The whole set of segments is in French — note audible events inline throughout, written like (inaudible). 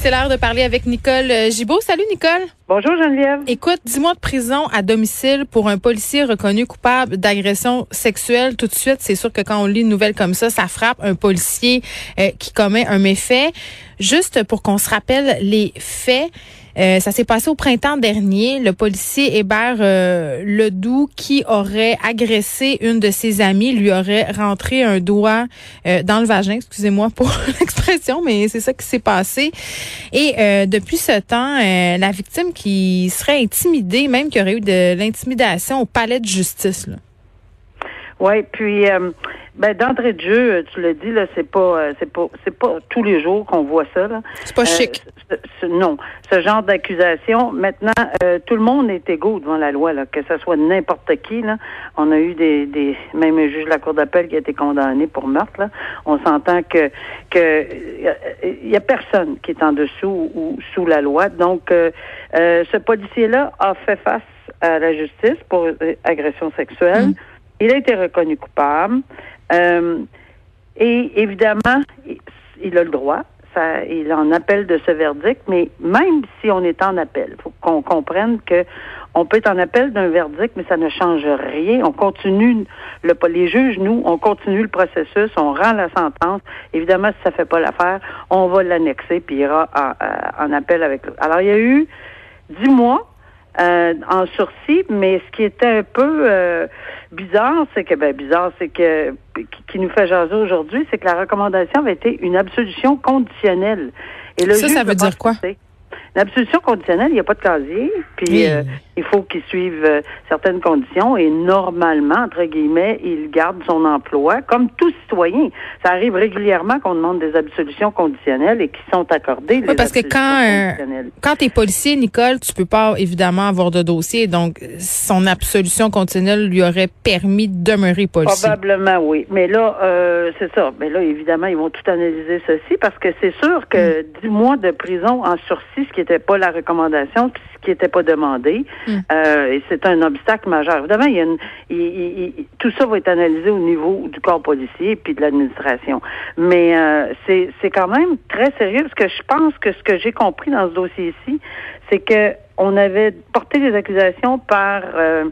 C'est l'heure de parler avec Nicole euh, Gibault. Salut Nicole. Bonjour Geneviève. Écoute, dis mois de prison à domicile pour un policier reconnu coupable d'agression sexuelle. Tout de suite, c'est sûr que quand on lit une nouvelle comme ça, ça frappe un policier euh, qui commet un méfait. Juste pour qu'on se rappelle les faits. Euh, ça s'est passé au printemps dernier. Le policier Hébert euh, Ledoux, qui aurait agressé une de ses amies, lui aurait rentré un doigt euh, dans le vagin. Excusez-moi pour (laughs) l'expression, mais c'est ça qui s'est passé. Et euh, depuis ce temps, la victime qui serait intimidée, même qu'il y aurait eu de l'intimidation au palais de justice. Là. Oui, puis ben d'entrée de jeu, tu l'as dit là, c'est pas euh, c'est pas c'est pas tous les jours qu'on voit ça là. C'est pas chic. Euh, non, ce genre d'accusation. Maintenant, euh, tout le monde est égaux devant la loi là, que ce soit n'importe qui là. On a eu des des même un juge de la cour d'appel qui a été condamné pour meurtre là. On s'entend que que il y a personne qui est en dessous ou sous la loi. Donc ce policier là a fait face à la justice pour agression sexuelle. Mm. Il a été reconnu coupable. Euh, et évidemment, il a le droit. Ça, il en appelle de ce verdict, mais même si on est en appel, faut qu'on comprenne que on peut être en appel d'un verdict, mais ça ne change rien. On continue, le, les juges, nous, on continue le processus, on rend la sentence. Évidemment, si ça fait pas l'affaire, on va l'annexer, puis il ira en, en appel avec. Alors, il y a eu dix mois euh, en sursis, mais ce qui était un peu euh, bizarre, c'est que ben bizarre, c'est que qui nous fait jaser aujourd'hui, c'est que la recommandation avait été une absolution conditionnelle. Et le ça, ça veut dire quoi? L'absolution conditionnelle, il n'y a pas de casier, puis euh, il faut qu'il suive euh, certaines conditions et normalement, entre guillemets, il garde son emploi comme tout citoyen. Ça arrive régulièrement qu'on demande des absolutions conditionnelles et qui sont accordées. Oui, parce que quand euh, quand tu es policier, Nicole, tu peux pas évidemment avoir de dossier, donc son absolution conditionnelle lui aurait permis de demeurer policier. Probablement, oui. Mais là, c'est ça. Mais là, évidemment, ils vont tout analyser ceci parce que c'est sûr que mm. dix mois de prison en sursis, ce qui n'était pas la recommandation, ce qui n'était pas demandé. Hmm. Euh, et c'est un obstacle majeur. Évidemment, il y a une, tout ça va être analysé au niveau du corps policier puis de l'administration. Mais euh, c'est, c'est quand même très sérieux parce que je pense que ce que j'ai compris dans ce dossier-ci, c'est que on avait porté des accusations par euh,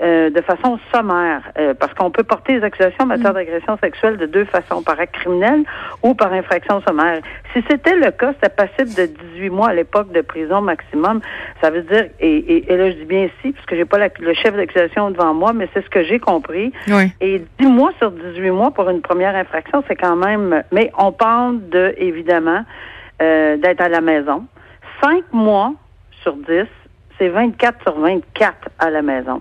euh, de façon sommaire, euh, parce qu'on peut porter des accusations en matière mm. d'agression sexuelle de deux façons, par acte criminel ou par infraction sommaire. Si c'était le cas, c'était passible de 18 mois à l'époque de prison maximum. Ça veut dire, et, et, là je dis bien ici, parce que j'ai pas le chef d'accusation devant moi, mais c'est ce que j'ai compris. Et 10 mois sur 18 mois pour une première infraction, c'est quand même... Mais on parle de, évidemment, euh, d'être à la maison. Cinq mois sur 10, c'est 24 sur 24 à la maison.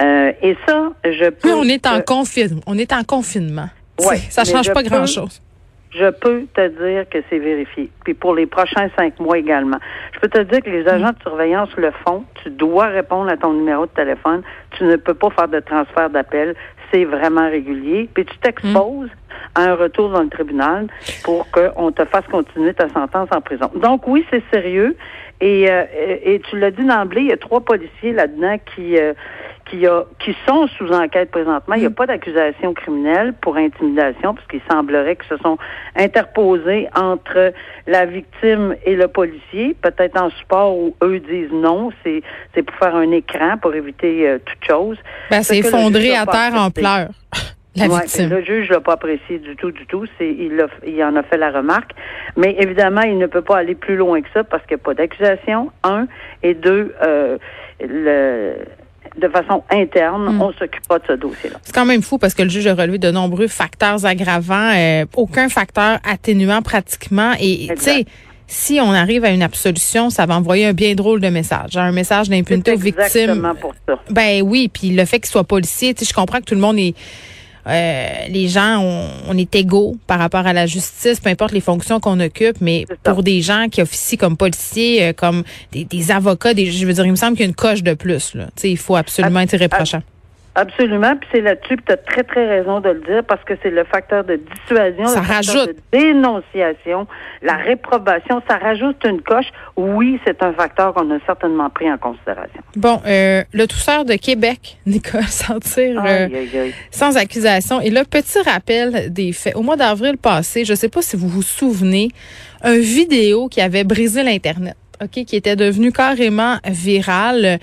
Euh, et ça, je peux. on est en confinement. On est en confinement. Oui. Ça change pas grand-chose. Je peux te dire que c'est vérifié. Puis pour les prochains cinq mois également. Je peux te dire que les agents de surveillance le font. Tu dois répondre à ton numéro de téléphone. Tu ne peux pas faire de transfert d'appel. C'est vraiment régulier. Puis tu t'exposes à un retour dans le tribunal pour qu'on te fasse continuer ta sentence en prison. Donc oui, c'est sérieux. Et, euh, et tu l'as dit d'emblée, il y a trois policiers là-dedans qui euh, qui, a, qui sont sous enquête présentement. Il n'y a mm. pas d'accusation criminelle pour intimidation, puisqu'il semblerait que se sont interposés entre la victime et le policier, peut-être en support où eux disent non, c'est, c'est pour faire un écran, pour éviter euh, toute chose. Ben, c'est effondré à terre en pleurs. (laughs) La victime. Le juge l'a pas apprécié du tout, du tout. C'est, il, il en a fait la remarque. Mais évidemment, il ne peut pas aller plus loin que ça parce qu'il n'y a pas d'accusation, un. Et deux, euh, le, de façon interne, hmm. on s'occupe pas de ce dossier-là. C'est quand même fou parce que le juge a relevé de nombreux facteurs aggravants, euh, aucun facteur atténuant pratiquement. Et tu sais, si on arrive à une absolution, ça va envoyer un bien drôle de message, un message d'impunité aux victimes. Exactement pour ça. Ben oui, puis le fait qu'il soit policier, tu sais, je comprends que tout le monde est euh, les gens, on, on, est égaux par rapport à la justice, peu importe les fonctions qu'on occupe, mais pour des gens qui officient comme policiers, euh, comme des, des, avocats, des, je veux dire, il me semble qu'il y a une coche de plus. Là. il faut absolument être irréprochable. Absolument, puis c'est là-dessus que tu as très, très raison de le dire, parce que c'est le facteur de dissuasion, ça le facteur de dénonciation, la réprobation, ça rajoute une coche. Oui, c'est un facteur qu'on a certainement pris en considération. Bon, euh, le tousseur de Québec, (laughs) Nicole, sentir euh, sans accusation. Et là, petit rappel des faits. Au mois d'avril passé, je ne sais pas si vous vous souvenez, un vidéo qui avait brisé l'Internet. OK, qui était devenu carrément viral.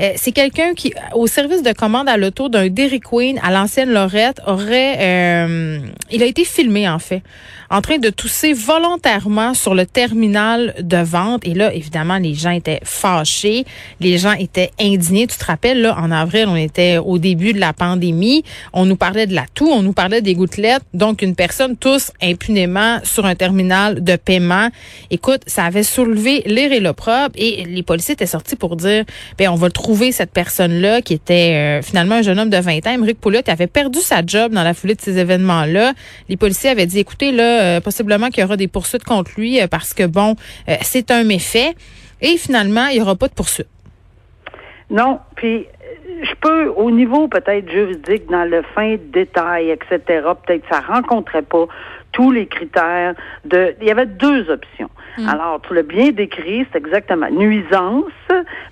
Euh, c'est quelqu'un qui, au service de commande à l'auto d'un Dairy Queen à l'ancienne Lorette, aurait, euh, il a été filmé en fait, en train de tousser volontairement sur le terminal de vente. Et là, évidemment, les gens étaient fâchés, les gens étaient indignés. Tu te rappelles, là, en avril, on était au début de la pandémie, on nous parlait de la toux, on nous parlait des gouttelettes. Donc, une personne tousse impunément sur un terminal de paiement. Écoute, ça avait soulevé les l'opprobre et les policiers étaient sortis pour dire, ben on va trouver cette personne-là qui était euh, finalement un jeune homme de 20 ans, Émeric Pouliot, qui avait perdu sa job dans la foulée de ces événements-là. Les policiers avaient dit, écoutez, là, euh, possiblement qu'il y aura des poursuites contre lui euh, parce que, bon, c'est un méfait. Et finalement, il n'y aura pas de poursuite. Non, puis je peux, au niveau peut-être juridique, dans le fin détail, etc., peut-être ça rencontrait pas tous les critères de. Il y avait deux options. Mm. Alors, tu l'as bien décrit, c'est exactement nuisance,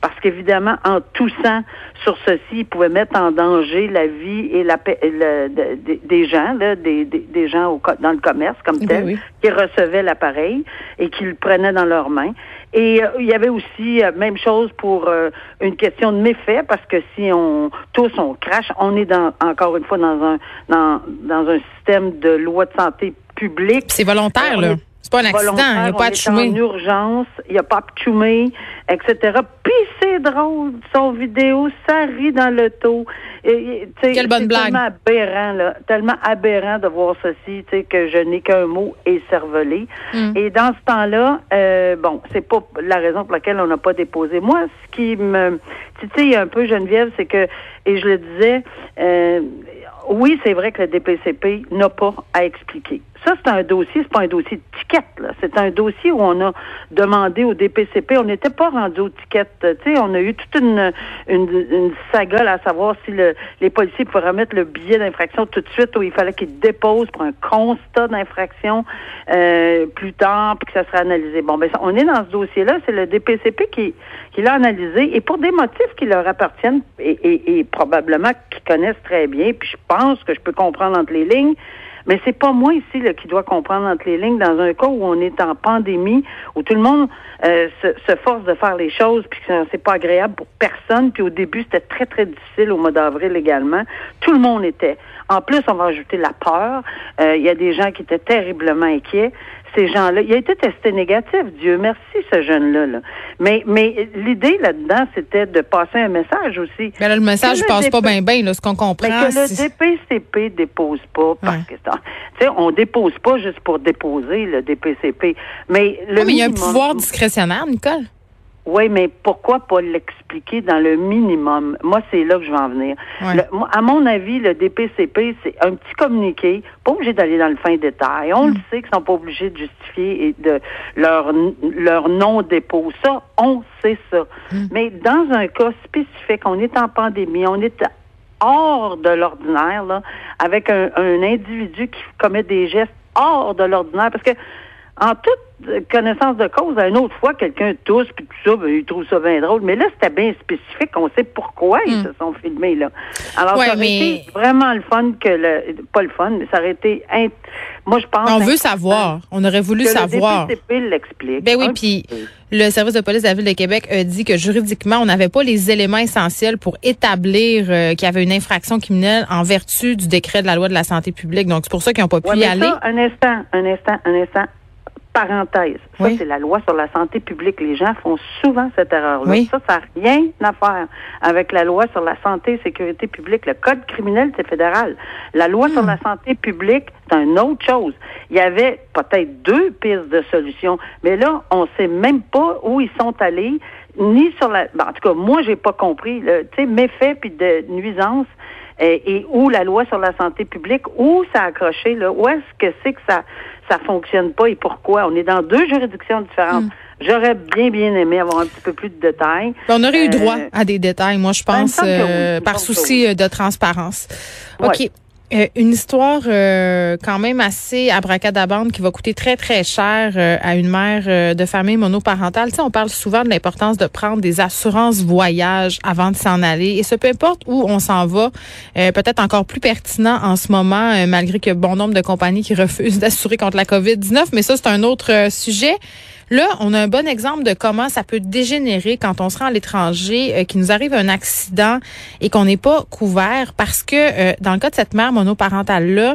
parce qu'évidemment, en toussant sur ceci, il pouvait mettre en danger la vie et la paix des gens, là, des, des, gens au, dans le commerce comme eh tel, qui recevaient l'appareil et qui le prenaient dans leurs mains. Et euh, il y avait aussi euh, même chose pour euh, une question de méfait parce que si on tous on crache, on est dans encore une fois dans un dans, dans un système de loi de santé publique. C'est volontaire là. C'est pas un accident, il n'y a pas de chumé. en urgence, il n'y a pas de chumé, etc. Puis c'est drôle, son vidéo, ça rit dans le taux. Quelle bonne blague. tellement aberrant, là, tellement aberrant de voir ceci, tu sais, que je n'ai qu'un mot écervelé. Mm. Et dans ce temps-là, euh, bon, c'est pas la raison pour laquelle on n'a pas déposé. Moi, ce qui me tu sais, un peu Geneviève, c'est que, et je le disais, euh, oui, c'est vrai que le DPCP n'a pas à expliquer. Ça, c'est un dossier, c'est pas un dossier de ticket. C'est un dossier où on a demandé au DPCP, on n'était pas rendu aux tickets. Tu sais, on a eu toute une, une, une à savoir si le, les policiers pouvaient remettre le billet d'infraction tout de suite ou il fallait qu'ils déposent pour un constat d'infraction euh, plus tard, puis que ça serait analysé. Bon, ben, on est dans ce dossier-là, c'est le DPCP qui, qui l'a analysé et pour des motifs qui leur appartiennent et, et, et probablement qu'ils connaissent très bien, puis je pense que je peux comprendre entre les lignes, mais c'est pas moi ici qui dois comprendre entre les lignes dans un cas où on est en pandémie, où tout le monde euh, se, force de faire les choses, puis que c'est pas agréable pour personne. Puis au début, c'était très, très difficile au mois d'avril également. Tout le monde était. En plus, on va ajouter la peur. Euh, il y a des gens qui étaient terriblement inquiets ces gens-là. Il a été testé négatif, Dieu merci, ce jeune-là. Là. Mais, mais l'idée là-dedans, c'était de passer un message aussi. Mais là, le message ne passe pas bien, bien, ce qu'on comprend. Mais que le DPCP dépose pas, parce que, tu sais, on dépose pas juste pour déposer le DPCP. Mais le mais il y a un pouvoir discrétionnaire, Nicole. Oui, mais pourquoi pas l'expliquer dans le minimum? Moi, c'est là que je vais en venir. à mon avis, le DPCP, c'est un petit communiqué, pas obligé d'aller dans le fin détail. On le mm. sait qu'ils sont pas obligés de justifier et de leur, leur non-dépôt. Ça, on sait ça. Mm. Mais dans un cas spécifique, on est en pandémie, on est hors de l'ordinaire, là, avec un, un individu qui commet des gestes hors de l'ordinaire, parce que en toute connaissance de cause, une autre fois, quelqu'un tousse, puis tout ça, ben, il trouve ça bien drôle. Mais là, c'était bien spécifique. On sait pourquoi ils hmm. se sont filmés, là. Alors, ça aurait été vraiment le fun que le... Pas le fun, mais ça aurait été... Moi, je pense... On veut savoir. On aurait voulu que savoir. Le DPCP l'explique. Ben oui, puis le service de police de la Ville de Québec a dit que juridiquement, on n'avait pas les éléments essentiels pour établir euh, qu'il y avait une infraction criminelle en vertu du décret de la loi de la santé publique. Donc, c'est pour ça qu'ils n'ont pas pu y aller. un instant, un instant, un instant parenthèse. Ça, c'est la loi sur la santé publique. Les gens font souvent cette erreur-là. Ça, ça n'a rien à faire avec la loi sur la santé et sécurité publique. Le code criminel, c'est fédéral. La loi sur hmm. la santé publique, c'est une autre chose. Il y avait peut-être deux pistes de solutions, mais là, on ne sait même pas où ils sont allés, ni sur la... en tout cas, moi, j'ai pas compris. Tu sais, méfait puis de nuisance, et, et où la loi sur la santé publique, où ça a accroché, là, où est-ce que c'est que ça ça fonctionne pas et pourquoi? On est dans deux juridictions différentes. Hmm. J'aurais bien, bien aimé avoir un petit peu plus de détails. On aurait eu Euh, droit à des détails, moi, je ben, pense, oui. euh, par souci euh, de transparence. Ouais. OK. Euh, une histoire euh, quand même assez abracadabande qui va coûter très, très cher euh, à une mère euh, de famille monoparentale. Tu sais, on parle souvent de l'importance de prendre des assurances voyage avant de s'en aller. Et ce, peu importe où on s'en va, euh, peut-être encore plus pertinent en ce moment, euh, malgré que bon nombre de compagnies qui refusent (laughs) d'assurer contre la COVID-19. Mais ça, c'est un autre sujet. Là, on a un bon exemple de comment ça peut dégénérer quand on se rend à l'étranger, qu'il nous arrive un accident et qu'on n'est pas couvert parce que dans le cas de cette mère monoparentale-là,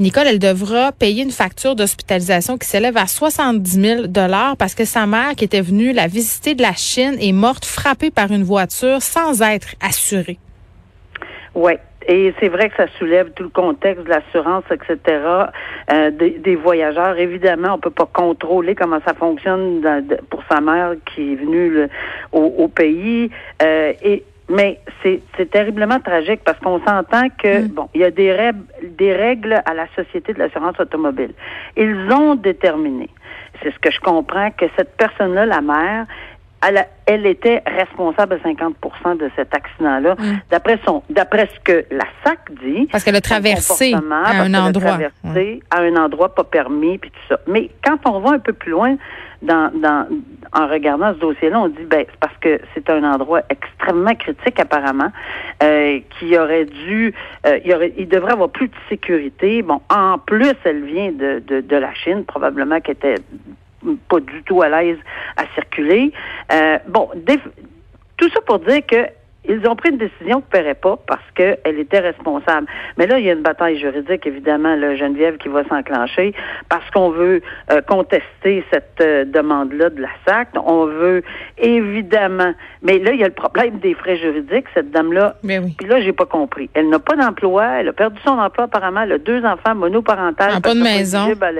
Nicole, elle devra payer une facture d'hospitalisation qui s'élève à 70 000 dollars parce que sa mère, qui était venue la visiter de la Chine, est morte frappée par une voiture sans être assurée. Oui. Et c'est vrai que ça soulève tout le contexte de l'assurance, etc., euh, des, voyageurs. Évidemment, on peut pas contrôler comment ça fonctionne pour sa mère qui est venue au pays. Euh, et mais c'est terriblement tragique parce qu'on s'entend que bon, il y a des règles, des règles à la société de l'assurance automobile. Ils ont déterminé, c'est ce que je comprends, que cette personne-là, la mère, elle, a- elle était responsable de 50% de cet accident-là, d'après son, d'après ce que la SAC dit. Parce qu'elle a traversé à un endroit. à un endroit pas permis, puis tout ça. Mais quand on va un peu plus loin dans, dans, en regardant ce dossier-là, on dit ben c'est parce que c'est un endroit extrêmement critique apparemment, euh, qui aurait dû, euh, il, y aurait, il devrait avoir plus de sécurité. Bon, en plus, elle vient de, de, de la Chine, probablement qu'elle était pas du tout à l'aise à circuler. Euh, bon, tout ça pour dire que ils ont pris une décision qu'ils ne paieraient pas parce qu'elle était responsable. Mais là, il y a une bataille juridique, évidemment, là, Geneviève, qui va s'enclencher parce qu'on veut euh, contester cette euh, demande-là de la SAC. On veut évidemment. Mais là, il y a le problème des frais juridiques. Cette dame-là, Mais oui. puis là, j'ai pas compris. Elle n'a pas d'emploi. Elle a perdu son emploi apparemment. Elle a deux enfants monoparentales. Ah, pas Elle de maison. la-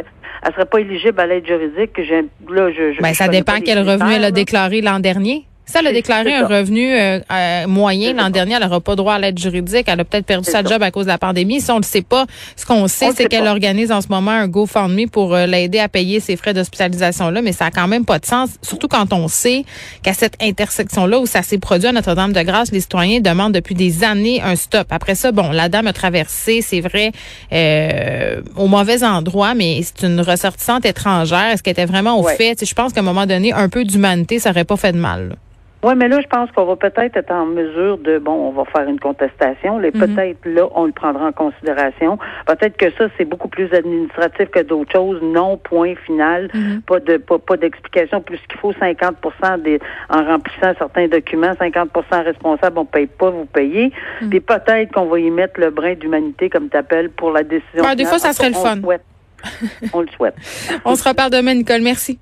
Elle serait pas éligible à l'aide juridique. que Là, je, je, Ben, je ça dépend quel revenu elle a déclaré l'an dernier. Si elle a déclaré un revenu euh, euh, moyen l'an dernier, elle n'aura pas droit à l'aide juridique. Elle a peut-être perdu sa ça. job à cause de la pandémie. Si on ne le sait pas, ce qu'on sait, c'est qu'elle organise en ce moment un GoFundMe pour euh, l'aider à payer ses frais d'hospitalisation-là. Mais ça a quand même pas de sens, surtout quand on sait qu'à cette intersection-là où ça s'est produit à Notre-Dame-de-Grâce, les citoyens demandent depuis des années un stop. Après ça, bon, la dame a traversé, c'est vrai, euh, au mauvais endroit, mais c'est une ressortissante étrangère. Est-ce qu'elle était vraiment au Ouais. fait? Je pense qu'à un moment donné, un peu d'humanité, ça aurait pas fait de mal. là. Oui, mais là, je pense qu'on va peut-être être en mesure de, bon, on va faire une contestation. Les Peut-être là, on le prendra en considération. Peut-être que ça, c'est beaucoup plus administratif que d'autres choses. Non, point final. Mhm. Pas de pas, pas d'explication. Plus qu'il faut 50 des en remplissant certains documents, 50% responsable, on paye pas, vous payez. Mhm. Puis peut-être qu'on va y mettre le brin d'humanité, comme tu appelles, pour la décision. Ouais, des fois, ça serait le fun. on le souhaite. (laughs) On se reparle demain, Nicole. Merci.